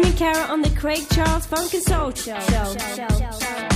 me Kara on the Craig Charles Funk and Soul Show. show, show, show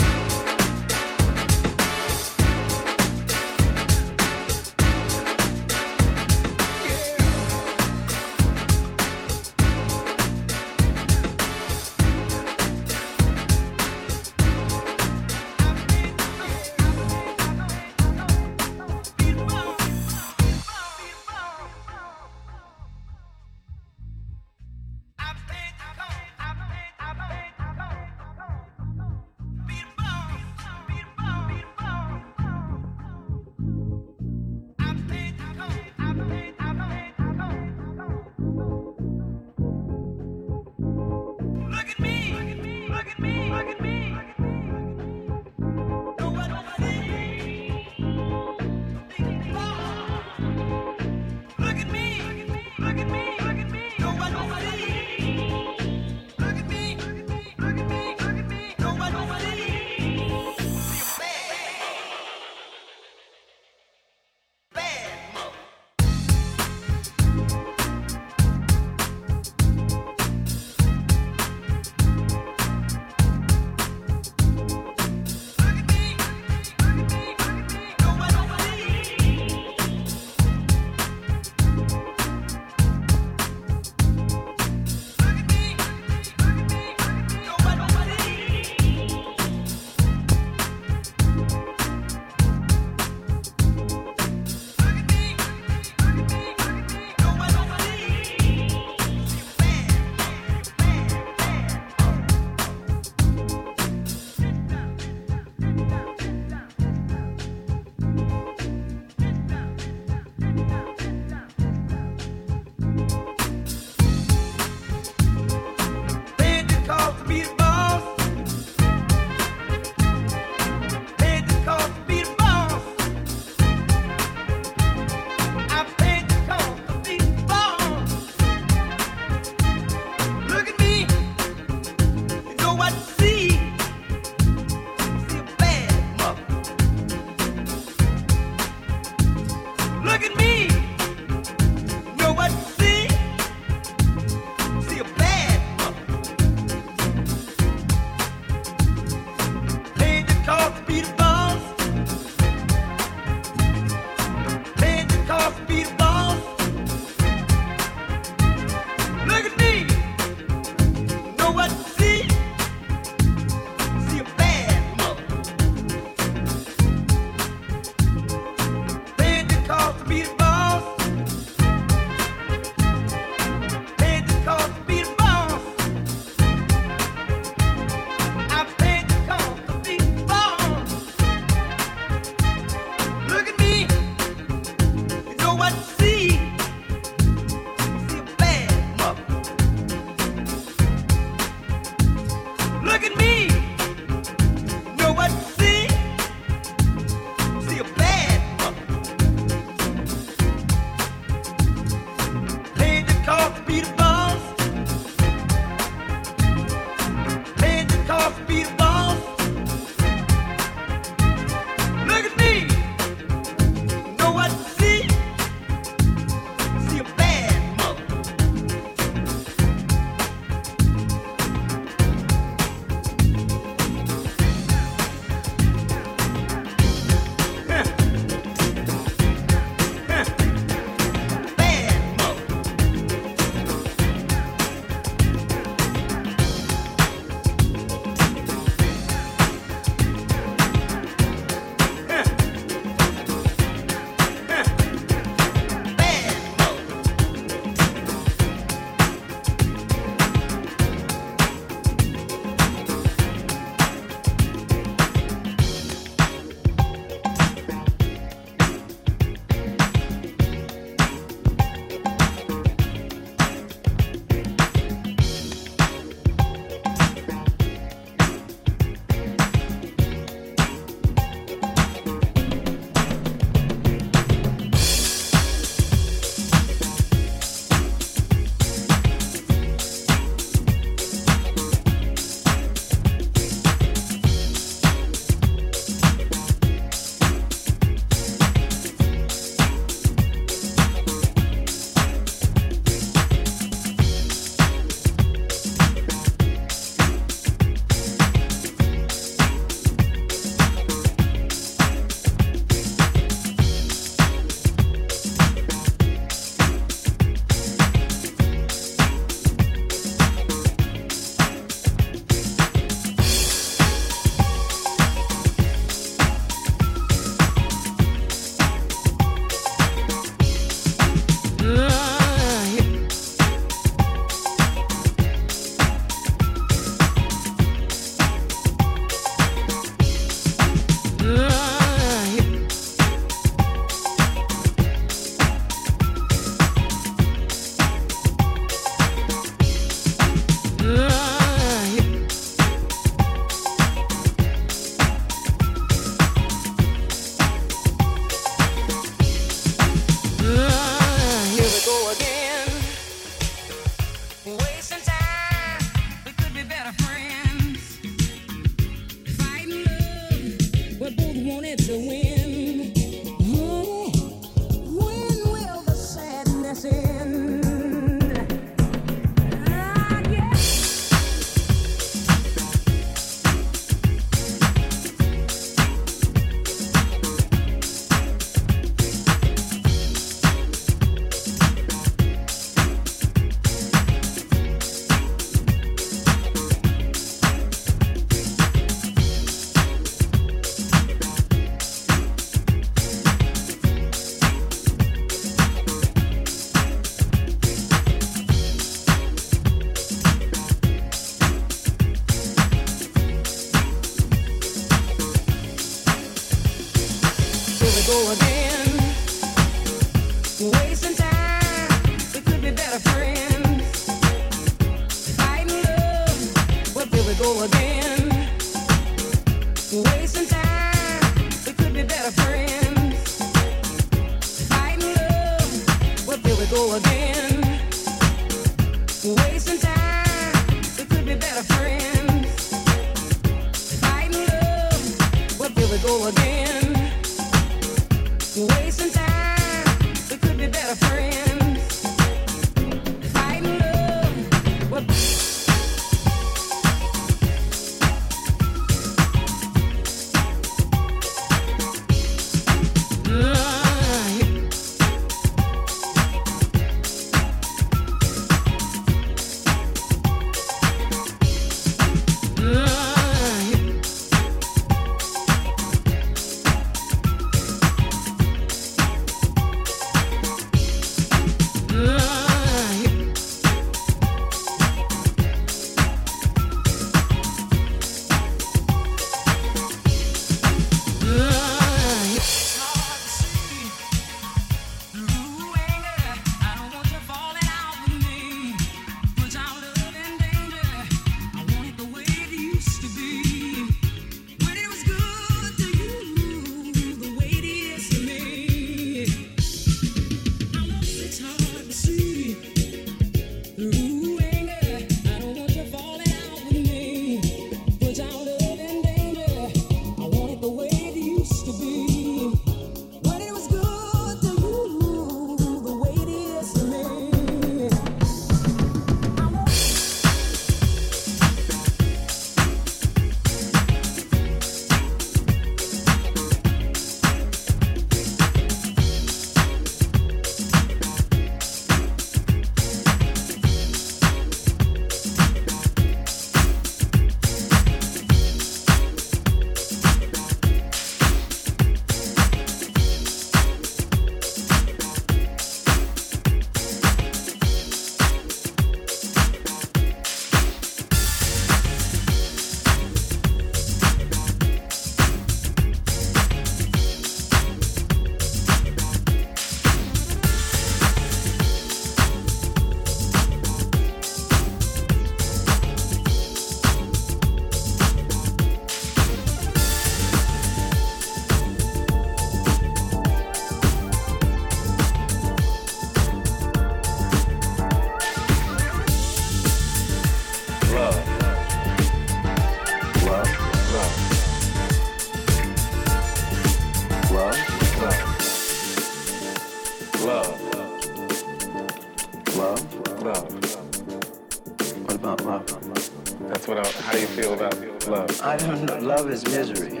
is misery.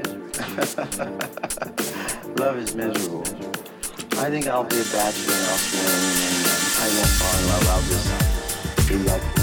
love is miserable. I think I'll be a bachelor and I'll swing and I won't fall in love. I'll just be like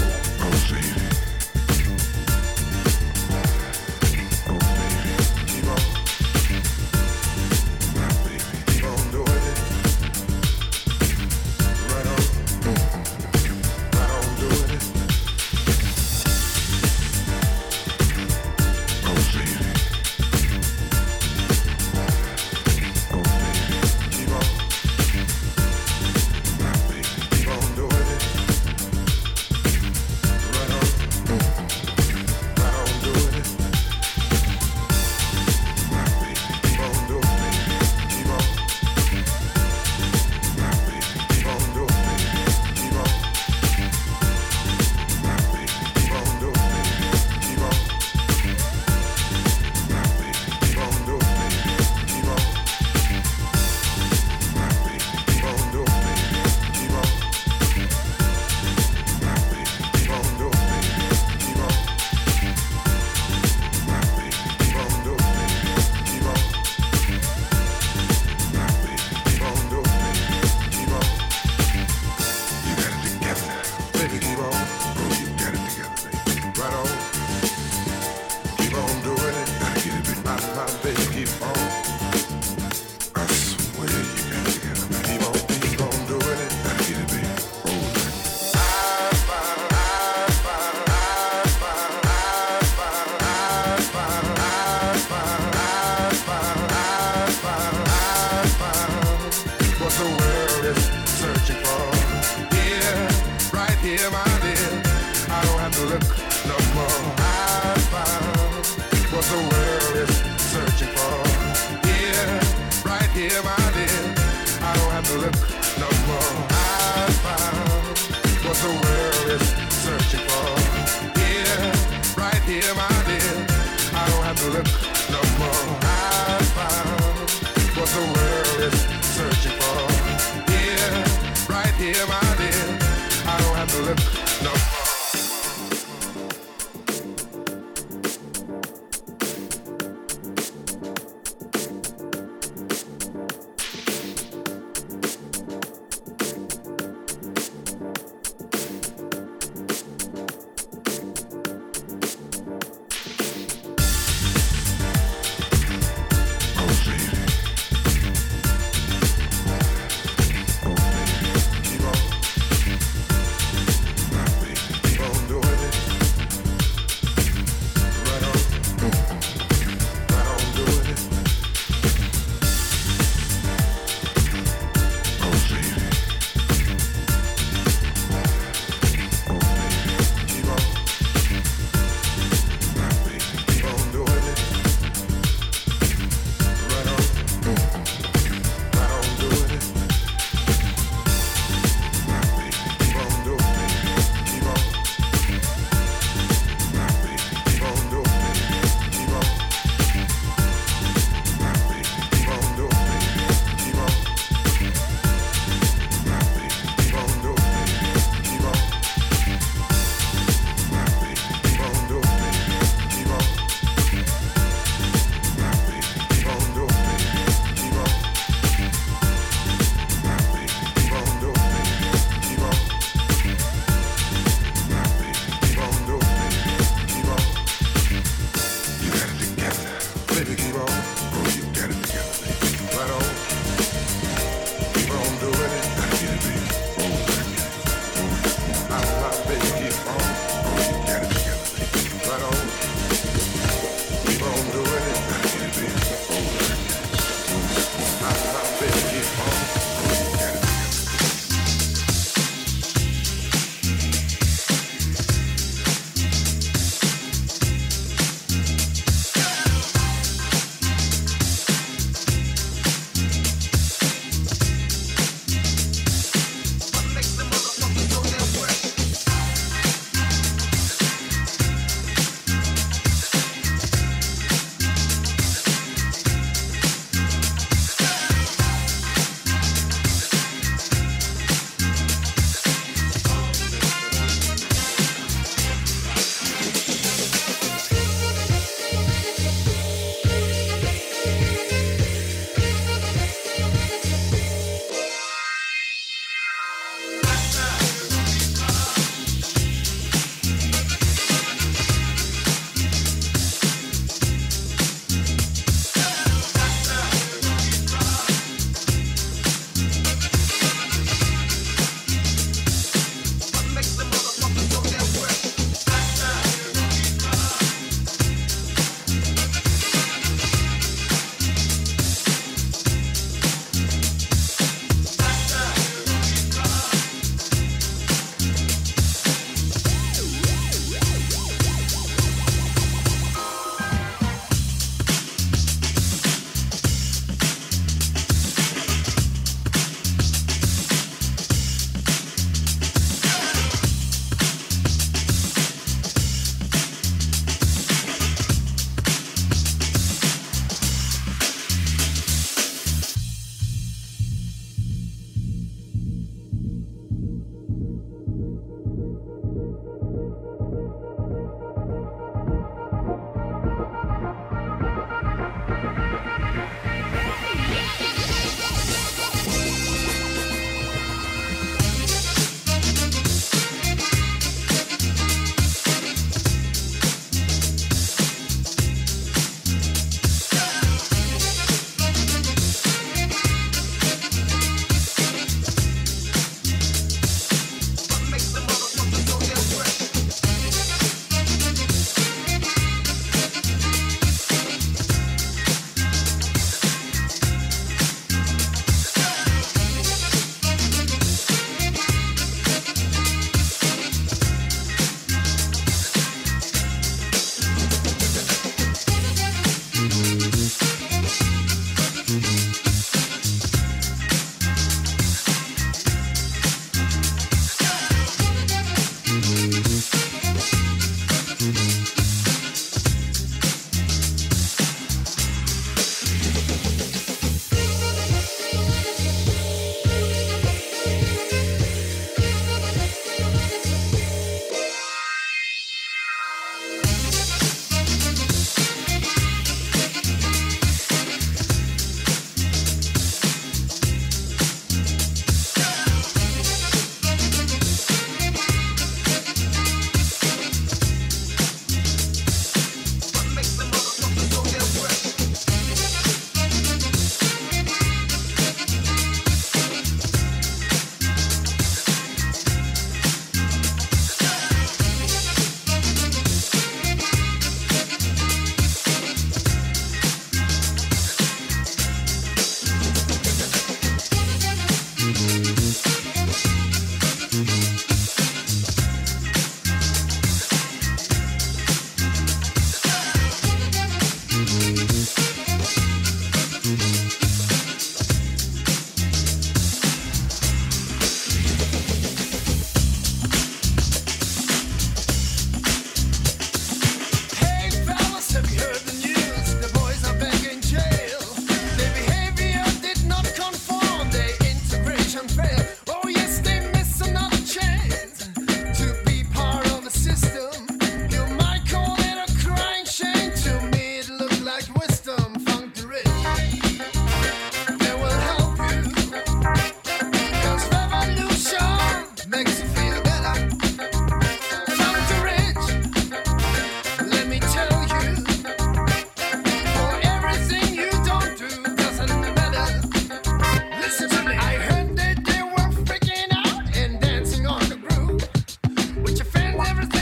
everything.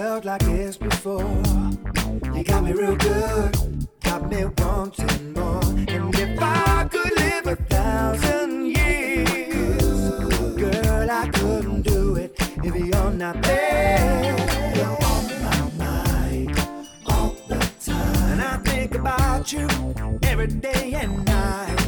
felt like this before. You got me real good, got me wanting more. And if I could live a thousand years, girl, I couldn't do it if you're not there. You're on my mind all the time. And I think about you every day and night.